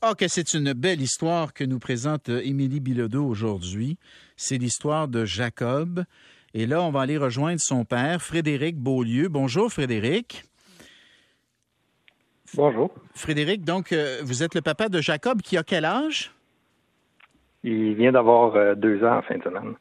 Ah, que c'est une belle histoire que nous présente euh, Émilie Bilodeau aujourd'hui. C'est l'histoire de Jacob. Et là, on va aller rejoindre son père, Frédéric Beaulieu. Bonjour, Frédéric. Bonjour. Frédéric, donc, euh, vous êtes le papa de Jacob qui a quel âge? Il vient d'avoir euh, deux ans en fin de semaine.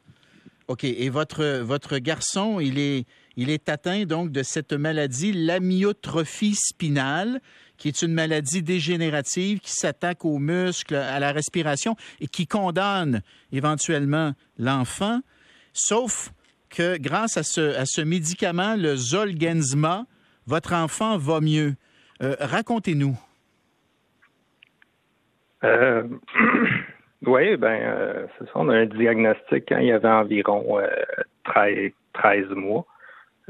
OK. Et votre, votre garçon, il est, il est atteint donc de cette maladie, l'amyotrophie spinale, qui est une maladie dégénérative qui s'attaque aux muscles, à la respiration et qui condamne éventuellement l'enfant, sauf que grâce à ce, à ce médicament, le Zolgensma, votre enfant va mieux. Euh, racontez-nous. Euh, oui, ben, euh, c'est ça. On a un diagnostic quand il y avait environ 13, 13 mois.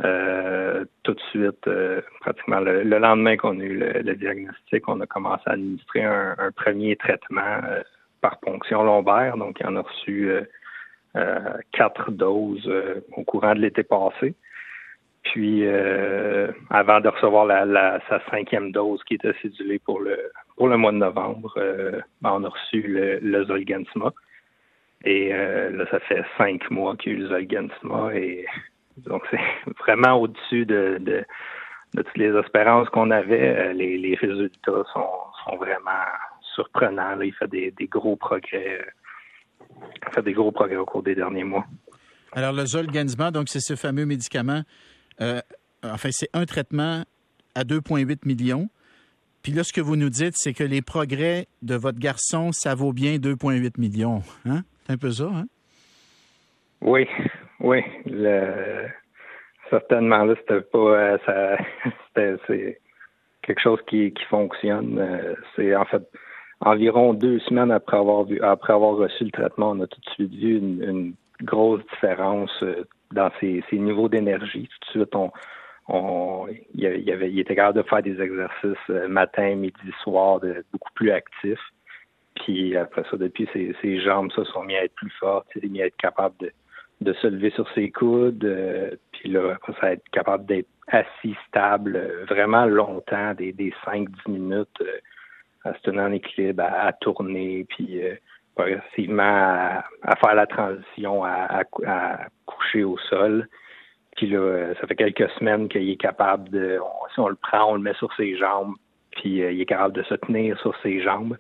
Euh, tout de suite, euh, pratiquement le, lendemain qu'on a eu le, diagnostic, on a commencé à administrer un, premier traitement euh, par ponction lombaire. Donc, il en a reçu quatre doses au courant de l'été passé. Puis, avant de recevoir la, sa cinquième dose qui était cédulée pour le pour le mois de novembre, ben, on a reçu le, le Zolgensma. Et là, ça fait cinq mois qu'il y a eu le Zolgensma et donc, c'est vraiment au-dessus de, de, toutes les espérances qu'on avait. Euh, les, les résultats sont, sont, vraiment surprenants. Il fait des, des, gros progrès. Il fait des gros progrès au cours des derniers mois. Alors, le Zolgensma, donc, c'est ce fameux médicament. Euh, enfin, c'est un traitement à 2,8 millions. Puis là, ce que vous nous dites, c'est que les progrès de votre garçon, ça vaut bien 2,8 millions. Hein? C'est un peu ça, hein? Oui, oui, le, certainement là, c'était pas euh, ça c'est quelque chose qui, qui fonctionne. Euh, c'est en fait environ deux semaines après avoir vu après avoir reçu le traitement, on a tout de suite vu une, grosse différence euh, dans ses, niveaux d'énergie. Tout de suite, on, on il, avait, il était capable de faire des exercices matin, midi, soir, de, beaucoup plus actifs. Puis après ça, depuis ses, jambes, ça sont mis à être plus fortes, il est mis à être capable de de se lever sur ses coudes, euh, puis là, après ça, être capable d'être assis stable euh, vraiment longtemps, des, des 5-10 minutes, euh, à se tenir en équilibre, à, tourner, puis progressivement à, faire la transition à, à, coucher au sol. Puis là, ça fait quelques semaines qu'il est capable de, si on le prend, on le met sur ses jambes, puis il est capable de se tenir sur ses jambes.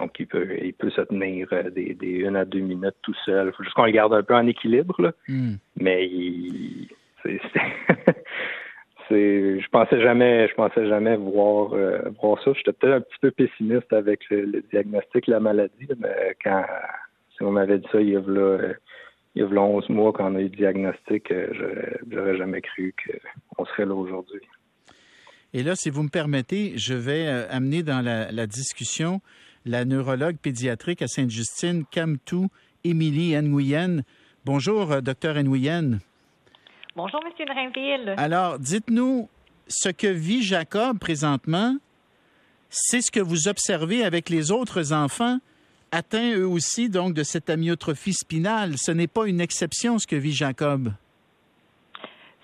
Donc, il peut, il peut se tenir euh, des, des une à deux minutes tout seul. Il faut juste qu'on le garde un peu en équilibre, là. Hmm. Mais il, c'est, c'est, je pensais jamais, je pensais jamais voir, euh, voir ça. J'étais peut-être un petit peu pessimiste avec le, diagnostic de la maladie, mais quand, si on m'avait dit ça il y a là, il y a 11 mois quand on a eu le diagnostic, euh, j'aurais, j'aurais jamais cru qu'on serait là aujourd'hui. Et là, si vous me permettez, je vais amener dans la, la discussion la neurologue pédiatrique à Sainte-Justine, Camtou, Émilie Nguyen. Bonjour, euh, docteur Nguyen. Bonjour, Monsieur Drainville. Alors, dites-nous ce que vit Jacob présentement. C'est ce que vous observez avec les autres enfants atteints eux aussi donc de cette amyotrophie spinale. Ce n'est pas une exception ce que vit Jacob.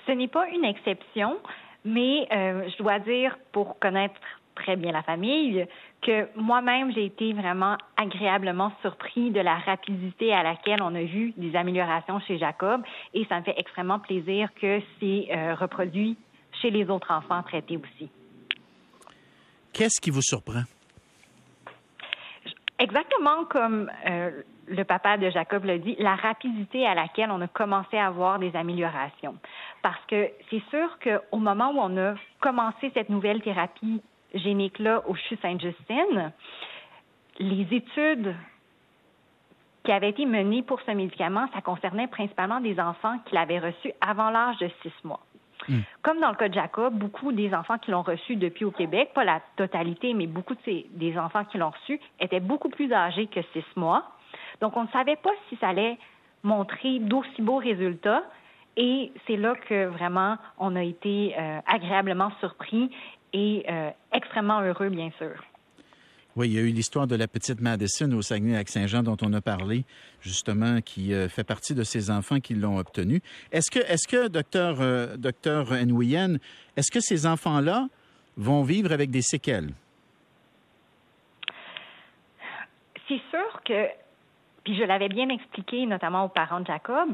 Ce n'est pas une exception, mais euh, je dois dire, pour connaître très bien la famille, que moi-même, j'ai été vraiment agréablement surpris de la rapidité à laquelle on a vu des améliorations chez Jacob et ça me fait extrêmement plaisir que c'est euh, reproduit chez les autres enfants traités aussi. Qu'est-ce qui vous surprend? Exactement comme euh, le papa de Jacob l'a dit, la rapidité à laquelle on a commencé à voir des améliorations. Parce que c'est sûr qu'au moment où on a commencé cette nouvelle thérapie génique-là au CHU Sainte-Justine, les études qui avaient été menées pour ce médicament, ça concernait principalement des enfants qui l'avaient reçu avant l'âge de six mois. Hmm. Comme dans le cas de Jacob, beaucoup des enfants qui l'ont reçu depuis au Québec, pas la totalité, mais beaucoup de ces, des enfants qui l'ont reçu étaient beaucoup plus âgés que six mois. Donc, on ne savait pas si ça allait montrer d'aussi beaux résultats. Et c'est là que vraiment on a été euh, agréablement surpris et euh, extrêmement heureux, bien sûr. Oui, il y a eu l'histoire de la petite Madison au Saguenay-Lac-Saint-Jean dont on a parlé, justement, qui euh, fait partie de ces enfants qui l'ont obtenu. Est-ce que, est-ce que, docteur, euh, docteur Nguyen, est-ce que ces enfants-là vont vivre avec des séquelles? c'est sûr que, puis je l'avais bien expliqué notamment aux parents de Jacob,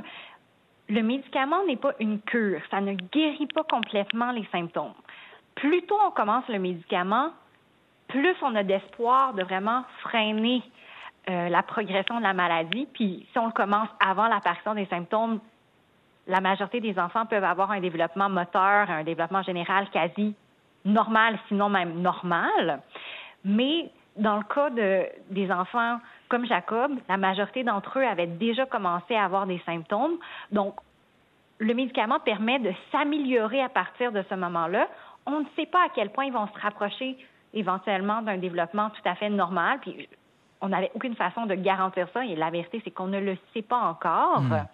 le médicament n'est pas une cure. Ça ne guérit pas complètement les symptômes. Plus tôt on commence le médicament, plus on a d'espoir de vraiment freiner euh, la progression de la maladie. Puis si on le commence avant l'apparition des symptômes, la majorité des enfants peuvent avoir un développement moteur, un développement général quasi normal, sinon même normal. Mais dans le cas de, des enfants comme Jacob, la majorité d'entre eux avaient déjà commencé à avoir des symptômes. Donc, le médicament permet de s'améliorer à partir de ce moment-là. On ne sait pas à quel point ils vont se rapprocher éventuellement d'un développement tout à fait normal. Puis, on n'avait aucune façon de garantir ça. Et la vérité, c'est qu'on ne le sait pas encore. Hmm.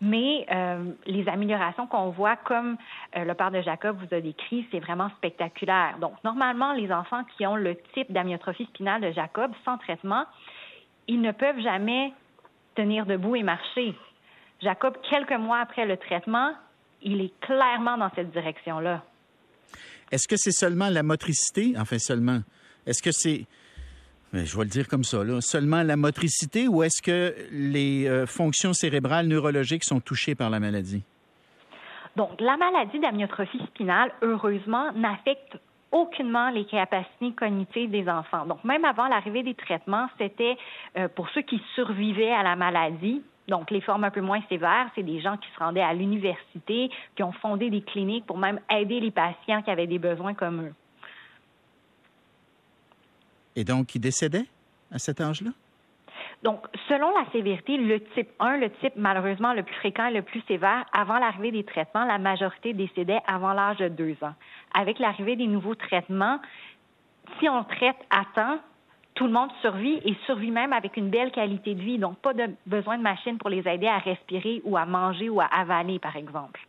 Mais euh, les améliorations qu'on voit, comme euh, le père de Jacob vous a décrit, c'est vraiment spectaculaire. Donc, normalement, les enfants qui ont le type d'amyotrophie spinale de Jacob sans traitement, ils ne peuvent jamais tenir debout et marcher. Jacob, quelques mois après le traitement, il est clairement dans cette direction-là. Est-ce que c'est seulement la motricité? Enfin, seulement. Est-ce que c'est je vais le dire comme ça, seulement la motricité ou est-ce que les euh, fonctions cérébrales neurologiques sont touchées par la maladie? Donc, la maladie d'amyotrophie spinale, heureusement, n'affecte aucunement les capacités cognitives des enfants. Donc, même avant l'arrivée des traitements, c'était euh, pour ceux qui survivaient à la maladie. Donc, les formes un peu moins sévères, c'est des gens qui se rendaient à l'université, qui ont fondé des cliniques pour même aider les patients qui avaient des besoins comme eux. Et donc, il décédait à cet âge-là? Donc, selon la sévérité, le type 1, le type malheureusement le plus fréquent et le plus sévère, avant l'arrivée des traitements, la majorité décédait avant l'âge de 2 ans. Avec l'arrivée des nouveaux traitements, si on traite à temps, tout le monde survit et survit même avec une belle qualité de vie. Donc, pas de besoin de machines pour les aider à respirer ou à manger ou à avaler, par exemple.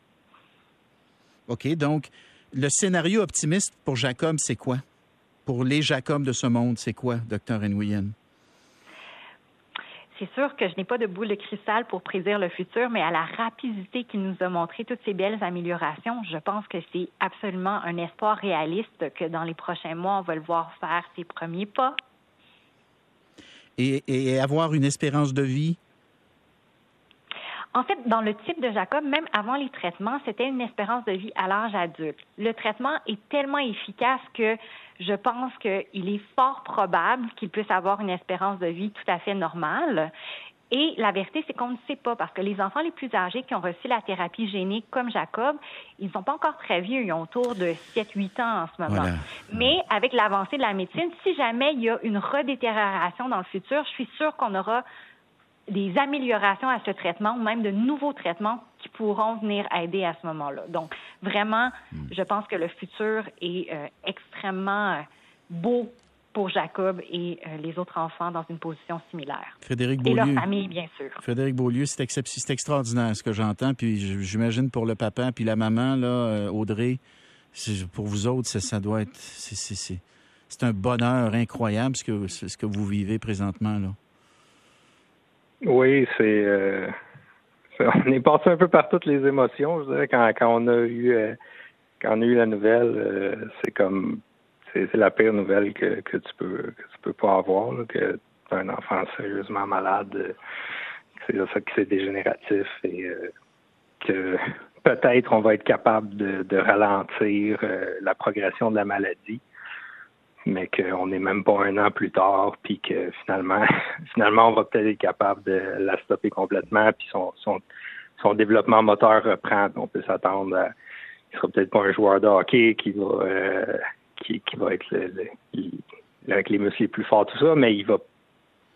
OK. Donc, le scénario optimiste pour Jacob, c'est quoi? pour les Jacob de ce monde, c'est quoi, docteur Nguyen? C'est sûr que je n'ai pas de boule de cristal pour prédire le futur, mais à la rapidité qu'il nous a montré toutes ces belles améliorations, je pense que c'est absolument un espoir réaliste que dans les prochains mois, on va le voir faire ses premiers pas. Et, avoir une espérance de vie? En fait, dans le type de Jacob, même avant les traitements, c'était une espérance de vie à l'âge adulte. Le traitement est tellement efficace que je pense qu'il est fort probable qu'il puisse avoir une espérance de vie tout à fait normale. Et la vérité, c'est qu'on ne sait pas parce que les enfants les plus âgés qui ont reçu la thérapie génique comme Jacob, ils ne sont pas encore très vieux, ils ont autour de 7-8 ans en ce moment. Mais avec l'avancée de la médecine, si jamais il y a une redétérioration dans le futur, je suis sûre qu'on aura des améliorations à ce traitement ou même de nouveaux traitements qui pourront venir aider à ce moment-là. Donc, vraiment, hmm. je pense que le futur est euh, extrêmement euh, beau pour Jacob et euh, les autres enfants dans une position similaire. Frédéric Beaulieu. Et leur famille, bien sûr. Frédéric Beaulieu, c'est, extraordinaire ce que j'entends. Puis j'imagine pour le papa puis la maman, là, Audrey, pour vous autres, ça, doit être. C'est, un bonheur incroyable ce que, ce que vous vivez présentement. là. Oui, c'est. Euh, on est passé un peu par toutes les émotions. Je dirais quand, quand on a eu euh, quand on a eu la nouvelle, euh, c'est comme c'est la pire nouvelle que, tu peux que tu peux pas avoir, que un enfant sérieusement malade, c'est ça que c'est dégénératif et que peut-être on va être capable de, ralentir la progression de la maladie mais qu'on n'est même pas un an plus tard, puis que finalement, finalement, on va peut-être être capable de la stopper complètement, puis son, son, développement moteur reprend. On peut s'attendre à, il sera peut-être pas un joueur de hockey qui va, euh, qui, va être avec les muscles les plus forts, tout ça, mais il va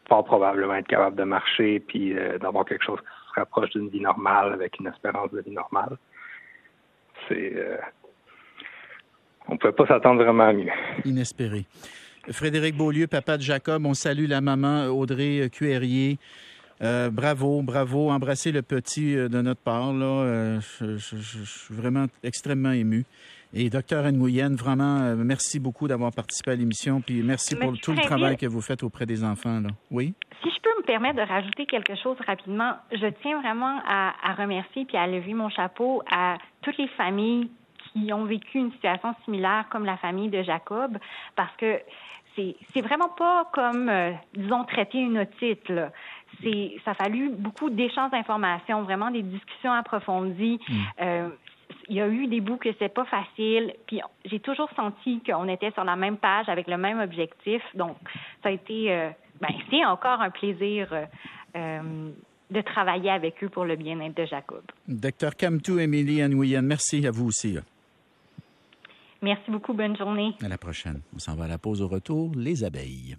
pas probablement être capable de marcher, puis euh, d'avoir quelque chose qui se rapproche d'une vie normale avec une espérance de vie normale. C'est euh, on ne pouvait pas s'attendre vraiment à mieux. Inespéré. Frédéric Beaulieu, papa de Jacob, on salue la maman Audrey Cuérier. Euh, bravo, bravo. Embrassez le petit de notre part. Là. Je, suis vraiment extrêmement ému. Et docteur Nguyen, vraiment, merci beaucoup d'avoir participé à l'émission. Puis merci pour tout le travail que vous faites auprès des enfants. Là. Oui? Si je peux me permettre de rajouter quelque chose rapidement, je tiens vraiment à, à remercier puis à lever mon chapeau à toutes les familles qui ont vécu une situation similaire comme la famille de Jacob, parce que c'est vraiment pas comme, euh, disons, traiter une otite. Là. Ça a fallu beaucoup d'échanges d'informations, vraiment des discussions approfondies. Mm. Euh, il y a eu des bouts que c'est pas facile, puis j'ai toujours senti qu'on était sur la même page avec le même objectif. Donc, ça a été, euh, ben, c'est encore un plaisir de travailler avec eux pour le bien-être de Jacob. Docteur Camtou, Émilie Nguyen, merci à vous aussi. Merci beaucoup. Bonne journée. À la prochaine. On s'en va à la pause au retour. Les abeilles.